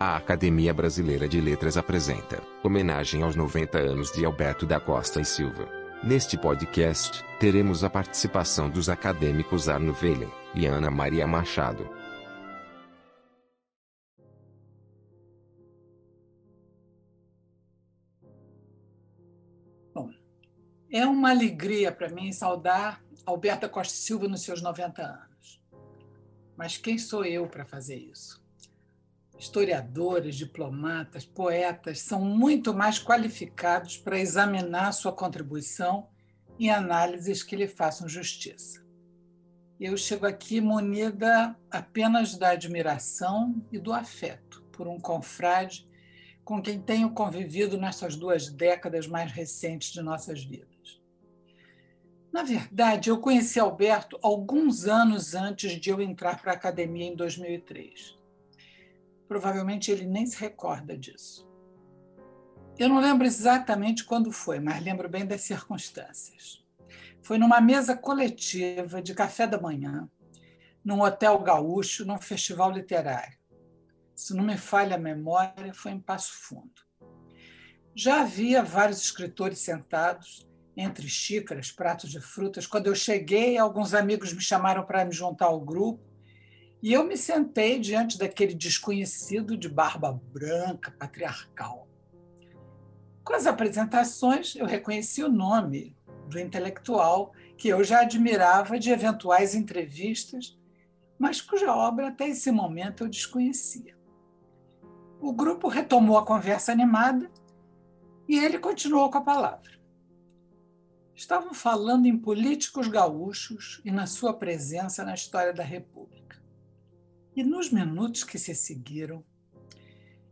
A Academia Brasileira de Letras apresenta homenagem aos 90 anos de Alberto da Costa e Silva. Neste podcast, teremos a participação dos acadêmicos Arno Velen e Ana Maria Machado. Bom, é uma alegria para mim saudar Alberto Costa e Silva nos seus 90 anos. Mas quem sou eu para fazer isso? Historiadores, diplomatas, poetas são muito mais qualificados para examinar sua contribuição em análises que lhe façam justiça. Eu chego aqui munida apenas da admiração e do afeto por um confrade com quem tenho convivido nessas duas décadas mais recentes de nossas vidas. Na verdade, eu conheci Alberto alguns anos antes de eu entrar para a academia em 2003 Provavelmente ele nem se recorda disso. Eu não lembro exatamente quando foi, mas lembro bem das circunstâncias. Foi numa mesa coletiva de café da manhã, num hotel gaúcho, num festival literário. Se não me falha a memória, foi em Passo Fundo. Já havia vários escritores sentados, entre xícaras, pratos de frutas. Quando eu cheguei, alguns amigos me chamaram para me juntar ao grupo e eu me sentei diante daquele desconhecido de barba branca, patriarcal. Com as apresentações, eu reconheci o nome do intelectual que eu já admirava de eventuais entrevistas, mas cuja obra até esse momento eu desconhecia. O grupo retomou a conversa animada e ele continuou com a palavra. Estavam falando em políticos gaúchos e na sua presença na história da República. E nos minutos que se seguiram,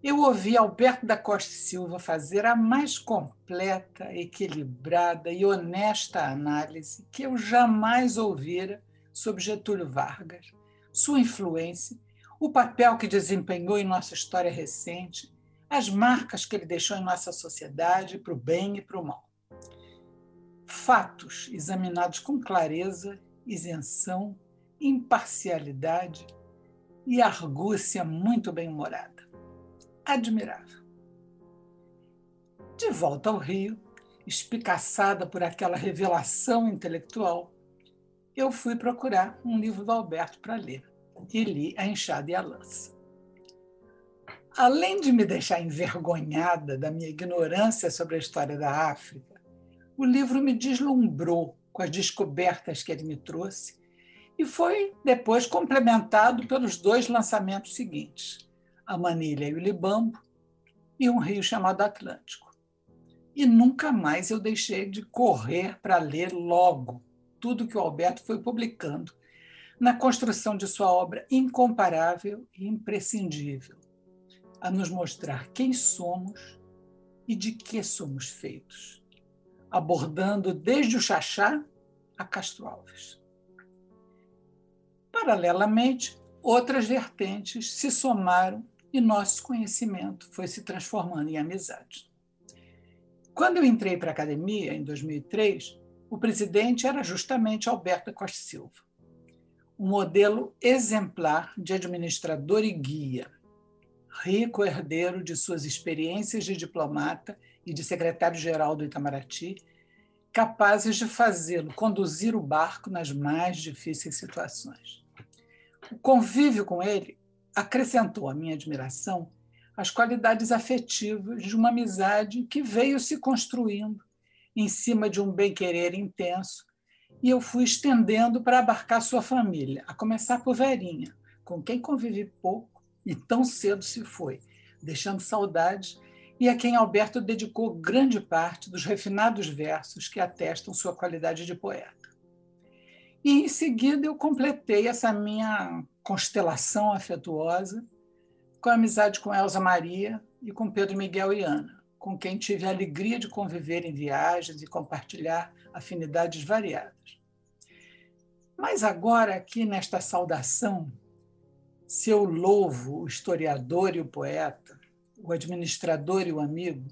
eu ouvi Alberto da Costa Silva fazer a mais completa, equilibrada e honesta análise que eu jamais ouvira sobre Getúlio Vargas, sua influência, o papel que desempenhou em nossa história recente, as marcas que ele deixou em nossa sociedade, para o bem e para o mal. Fatos examinados com clareza, isenção, imparcialidade e argúcia muito bem-humorada. Admirável. De volta ao Rio, espicaçada por aquela revelação intelectual, eu fui procurar um livro do Alberto para ler e li A Enxada e a Lança. Além de me deixar envergonhada da minha ignorância sobre a história da África, o livro me deslumbrou com as descobertas que ele me trouxe e foi depois complementado pelos dois lançamentos seguintes, a Manilha e o Libambo, e um rio chamado Atlântico. E nunca mais eu deixei de correr para ler logo tudo que o Alberto foi publicando na construção de sua obra incomparável e imprescindível, a nos mostrar quem somos e de que somos feitos, abordando desde o Xaxá a Castro Alves. Paralelamente, outras vertentes se somaram e nosso conhecimento foi se transformando em amizade. Quando eu entrei para a academia, em 2003, o presidente era justamente Alberto Costa Silva, um modelo exemplar de administrador e guia, rico herdeiro de suas experiências de diplomata e de secretário-geral do Itamaraty, capazes de fazê-lo conduzir o barco nas mais difíceis situações. O convívio com ele acrescentou à minha admiração as qualidades afetivas de uma amizade que veio se construindo em cima de um bem-querer intenso, e eu fui estendendo para abarcar sua família, a começar por Verinha, com quem convivi pouco e tão cedo se foi, deixando saudades, e a quem Alberto dedicou grande parte dos refinados versos que atestam sua qualidade de poeta. E em seguida eu completei essa minha constelação afetuosa com a amizade com Elza Maria e com Pedro Miguel e Ana, com quem tive a alegria de conviver em viagens e compartilhar afinidades variadas. Mas agora, aqui nesta saudação, se eu louvo o historiador e o poeta, o administrador e o amigo,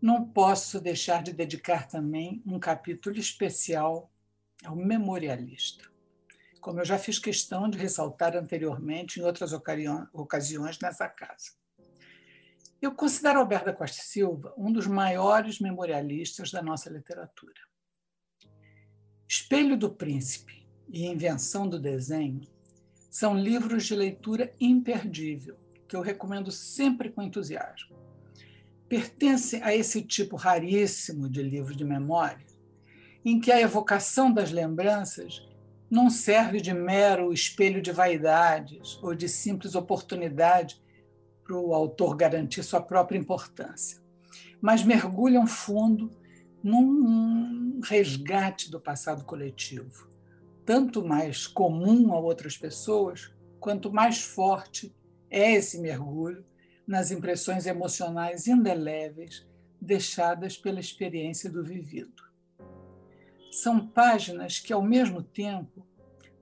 não posso deixar de dedicar também um capítulo especial ao memorialista, como eu já fiz questão de ressaltar anteriormente em outras ocasiões nessa casa. Eu considero Alberto da Costa Silva um dos maiores memorialistas da nossa literatura. Espelho do Príncipe e Invenção do Desenho são livros de leitura imperdível, que eu recomendo sempre com entusiasmo. Pertence a esse tipo raríssimo de livro de memória, em que a evocação das lembranças não serve de mero espelho de vaidades ou de simples oportunidade para o autor garantir sua própria importância, mas mergulham fundo num resgate do passado coletivo, tanto mais comum a outras pessoas, quanto mais forte é esse mergulho nas impressões emocionais indeléveis deixadas pela experiência do vivido. São páginas que, ao mesmo tempo,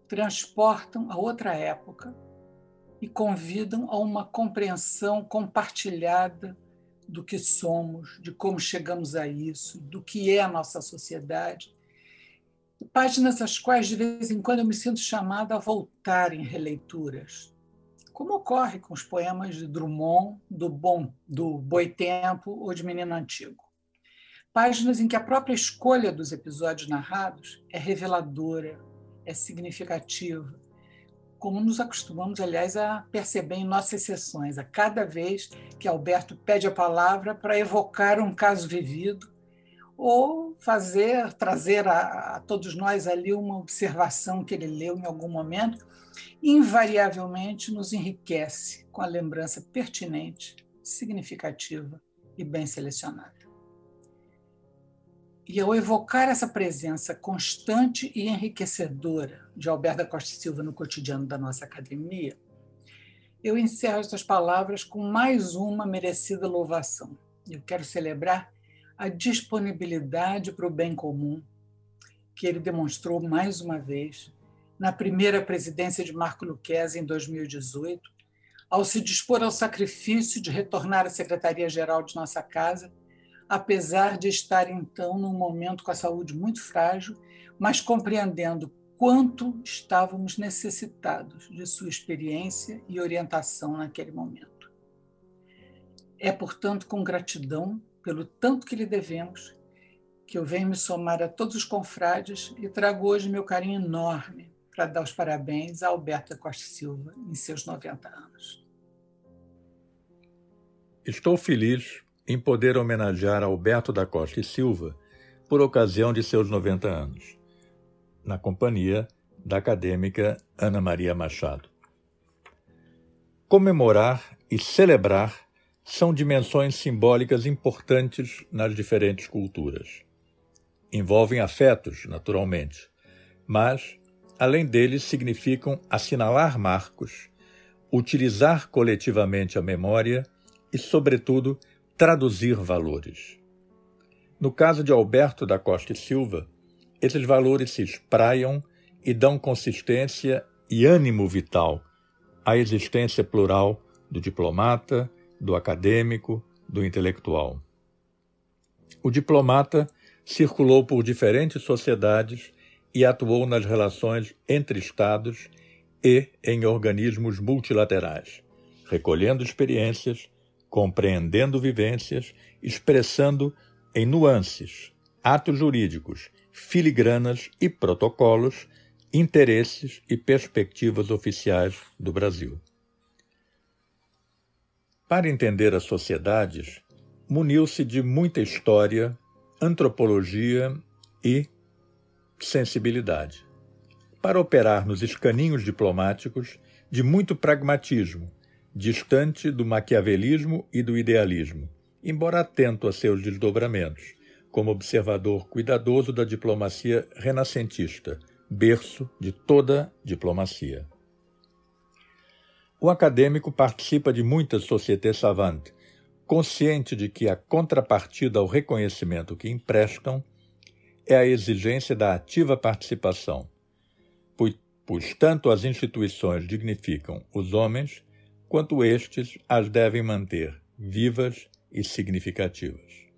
transportam a outra época e convidam a uma compreensão compartilhada do que somos, de como chegamos a isso, do que é a nossa sociedade. Páginas às quais, de vez em quando, eu me sinto chamada a voltar em releituras, como ocorre com os poemas de Drummond, do, Bom, do Boitempo ou de Menino Antigo. Páginas em que a própria escolha dos episódios narrados é reveladora, é significativa, como nos acostumamos, aliás, a perceber em nossas sessões, a cada vez que Alberto pede a palavra para evocar um caso vivido ou fazer, trazer a, a, todos nós ali uma observação que ele leu em algum momento, invariavelmente nos enriquece com a lembrança pertinente, significativa e bem selecionada. E ao evocar essa presença constante e enriquecedora de Alberto da Costa Silva no cotidiano da nossa academia, eu encerro estas palavras com mais uma merecida louvação. Eu quero celebrar a disponibilidade para o bem comum que ele demonstrou mais uma vez na primeira presidência de Marco Luquezzi em 2018, ao se dispor ao sacrifício de retornar à Secretaria-Geral de nossa casa apesar de estar então num momento com a saúde muito frágil, mas compreendendo quanto estávamos necessitados de sua experiência e orientação naquele momento. É, portanto, com gratidão pelo tanto que lhe devemos, que eu venho me somar a todos os confrades e trago hoje meu carinho enorme para dar os parabéns a Alberto Costa Silva em seus 90 anos. Estou feliz em poder homenagear Alberto da Costa e Silva por ocasião de seus 90 anos, na companhia da acadêmica Ana Maria Machado. Comemorar e celebrar são dimensões simbólicas importantes nas diferentes culturas. Envolvem afetos, naturalmente, mas, além deles, significam assinalar marcos, utilizar coletivamente a memória e, sobretudo, traduzir valores. No caso de Alberto da Costa e Silva, esses valores se espraiam e dão consistência e ânimo vital à existência plural do diplomata, do acadêmico, do intelectual. O diplomata circulou por diferentes sociedades e atuou nas relações entre Estados e em organismos multilaterais, recolhendo experiências, compreendendo vivências, expressando em nuances, atos jurídicos, filigranas e protocolos interesses e perspectivas oficiais do Brasil. Para entender as sociedades, muniu-se de muita história, antropologia e sensibilidade. Para operar nos escaninhos diplomáticos, de muito pragmatismo, distante do maquiavelismo e do idealismo, embora atento a seus desdobramentos, como observador cuidadoso da diplomacia renascentista, berço de toda diplomacia. O acadêmico participa de muitas sociétés savantes, consciente de que a contrapartida ao reconhecimento que emprestam é a exigência da ativa participação, pois, pois tanto as instituições dignificam os homens quanto estes as devem manter vivas e significativas.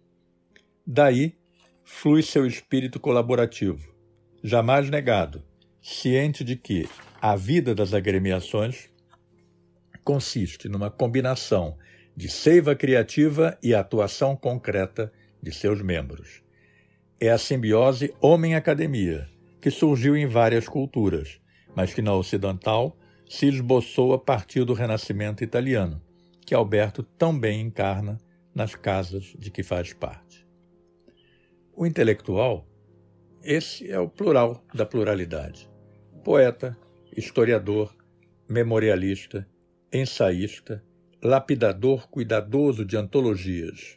Daí flui seu espírito colaborativo, jamais negado, ciente de que a vida das agremiações consiste numa combinação de seiva criativa e atuação concreta de seus membros. É a simbiose homem-academia, que surgiu em várias culturas, mas que na ocidental se esboçou a partir do Renascimento italiano, que Alberto também encarna nas casas de que faz parte. O intelectual, esse é o plural da pluralidade. Poeta, historiador, memorialista, ensaísta, lapidador cuidadoso de antologias.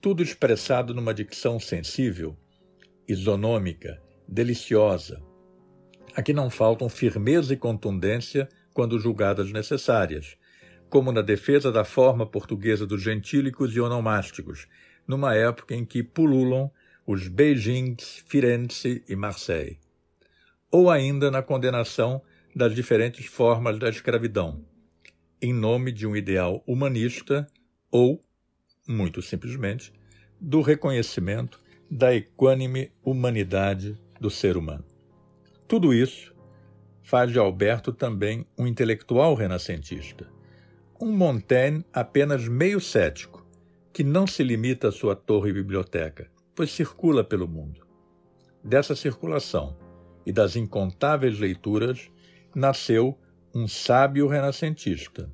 Tudo expressado numa dicção sensível, isonômica, deliciosa. Aqui não faltam firmeza e contundência quando julgadas necessárias, como na defesa da forma portuguesa dos gentílicos e onomásticos, numa época em que pululam os Beijings, Firenze e Marseille. Ou ainda na condenação das diferentes formas da escravidão, em nome de um ideal humanista ou, muito simplesmente, do reconhecimento da equânime humanidade do ser humano. Tudo isso faz de Alberto também um intelectual renascentista, um Montaigne apenas meio cético, que não se limita à sua torre biblioteca, pois circula pelo mundo. Dessa circulação e das incontáveis leituras nasceu um sábio renascentista.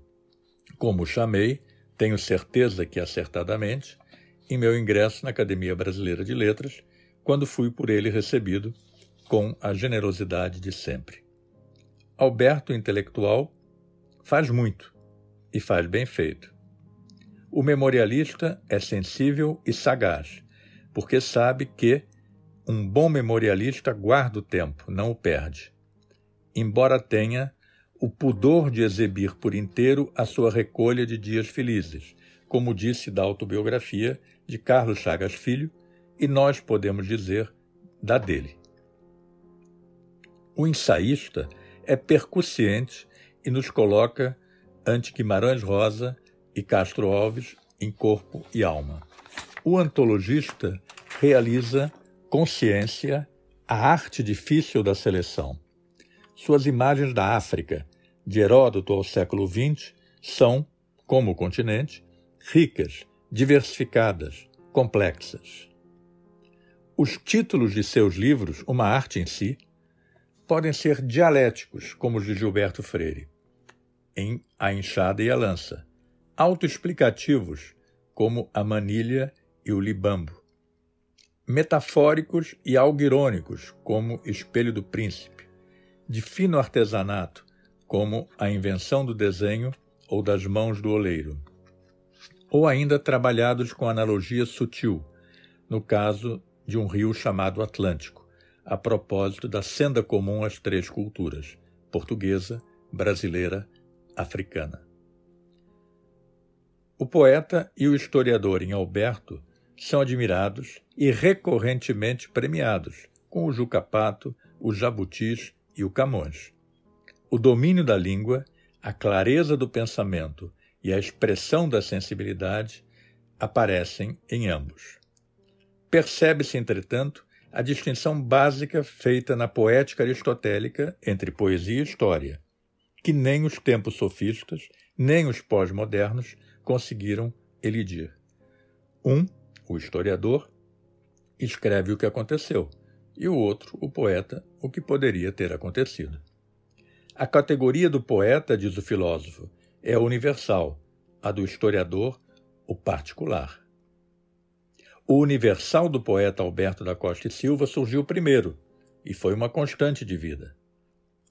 Como o chamei, tenho certeza que acertadamente, em meu ingresso na Academia Brasileira de Letras, quando fui por ele recebido com a generosidade de sempre. Alberto, intelectual, faz muito, e faz bem feito. O memorialista é sensível e sagaz, porque sabe que um bom memorialista guarda o tempo, não o perde. Embora tenha o pudor de exibir por inteiro a sua recolha de dias felizes, como disse da autobiografia de Carlos Chagas Filho, e nós podemos dizer da dele. O ensaísta é percussiente e nos coloca ante Guimarães Rosa e Castro Alves em corpo e alma. O antologista realiza consciência a arte difícil da seleção. Suas imagens da África, de Heródoto ao século XX, são, como o continente, ricas, diversificadas, complexas. Os títulos de seus livros, uma arte em si, podem ser dialéticos, como os de Gilberto Freire em A Enxada e a Lança, autoexplicativos, como a manilha e o libambo, metafóricos e algo irônicos, como Espelho do Príncipe, de fino artesanato, como a invenção do desenho ou das mãos do oleiro, ou ainda trabalhados com analogia sutil, no caso de um rio chamado Atlântico, a propósito da senda comum às três culturas, portuguesa, brasileira africana. O poeta e o historiador em Alberto são admirados e recorrentemente premiados, com o Jucapato, o Jabutis e o Camões. O domínio da língua, a clareza do pensamento e a expressão da sensibilidade aparecem em ambos. Percebe-se, entretanto, a distinção básica feita na poética aristotélica entre poesia e história, que nem os tempos sofistas, nem os pós-modernos conseguiram elidir. Um, o historiador, escreve o que aconteceu, e o outro, o poeta, o que poderia ter acontecido. A categoria do poeta, diz o filósofo, é universal, a do historiador, o particular. O universal do poeta Alberto da Costa e Silva surgiu primeiro e foi uma constante de vida.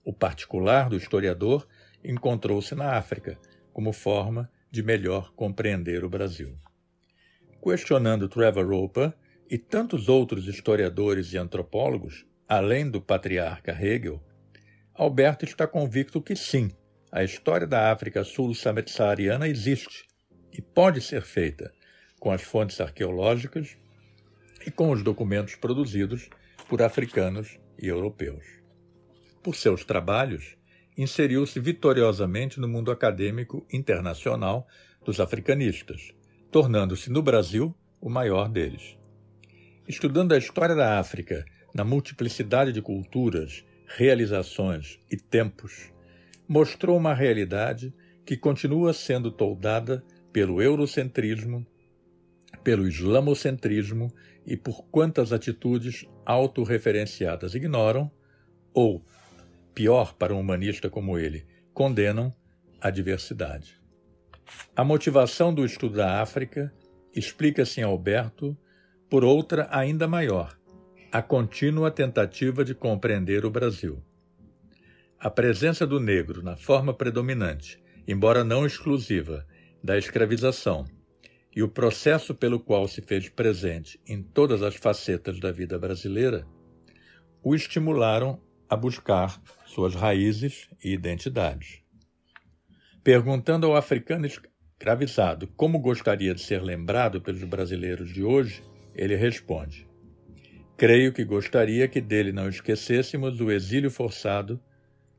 O particular do historiador encontrou-se na África, como forma de melhor compreender o Brasil. Questionando Trevor Roper e tantos outros historiadores e antropólogos, além do patriarca Hegel, Alberto está convicto que sim, a história da África sul-saariana existe e pode ser feita com as fontes arqueológicas e com os documentos produzidos por africanos e europeus por seus trabalhos, inseriu-se vitoriosamente no mundo acadêmico internacional dos africanistas, tornando-se no Brasil o maior deles. Estudando a história da África na multiplicidade de culturas, realizações e tempos, mostrou uma realidade que continua sendo toldada pelo eurocentrismo, pelo islamocentrismo e por quantas atitudes autorreferenciadas ignoram ou, pior para um humanista como ele, condenam a diversidade. A motivação do estudo da África explica-se em Alberto por outra ainda maior, a contínua tentativa de compreender o Brasil. A presença do negro na forma predominante, embora não exclusiva, da escravização e o processo pelo qual se fez presente em todas as facetas da vida brasileira o estimularam a buscar suas raízes e identidades. Perguntando ao africano escravizado como gostaria de ser lembrado pelos brasileiros de hoje, ele responde: Creio que gostaria que dele não esquecêssemos o exílio forçado,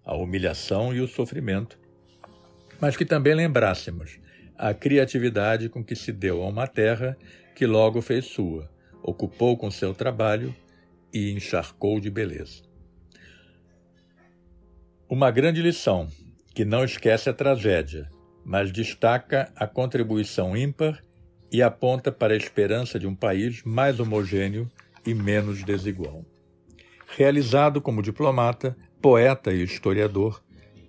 a humilhação e o sofrimento, mas que também lembrássemos a criatividade com que se deu a uma terra que logo fez sua, ocupou com seu trabalho e encharcou de beleza. Uma grande lição, que não esquece a tragédia, mas destaca a contribuição ímpar e aponta para a esperança de um país mais homogêneo e menos desigual. Realizado como diplomata, poeta e historiador,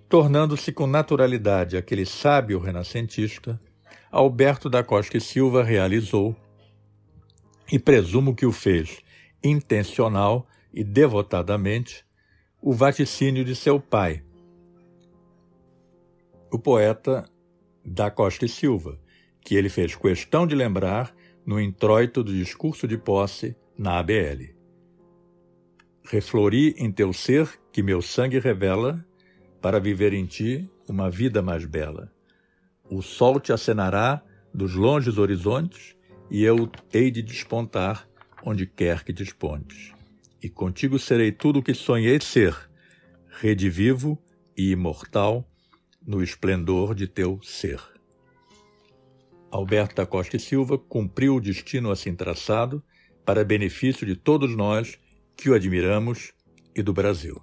tornando-se com naturalidade aquele sábio renascentista, Alberto da Costa e Silva realizou, e presumo que o fez intencional e devotadamente, o vaticínio de seu pai, o poeta da Costa e Silva, que ele fez questão de lembrar no introito do discurso de posse na ABL. Reflori em teu ser que meu sangue revela, para viver em ti uma vida mais bela. O sol te acenará dos longes horizontes, e eu hei de despontar onde quer que despontes. E contigo serei tudo o que sonhei ser, redivivo e imortal no esplendor de teu ser. Alberto da Costa e Silva cumpriu o destino assim traçado para benefício de todos nós que o admiramos e do Brasil.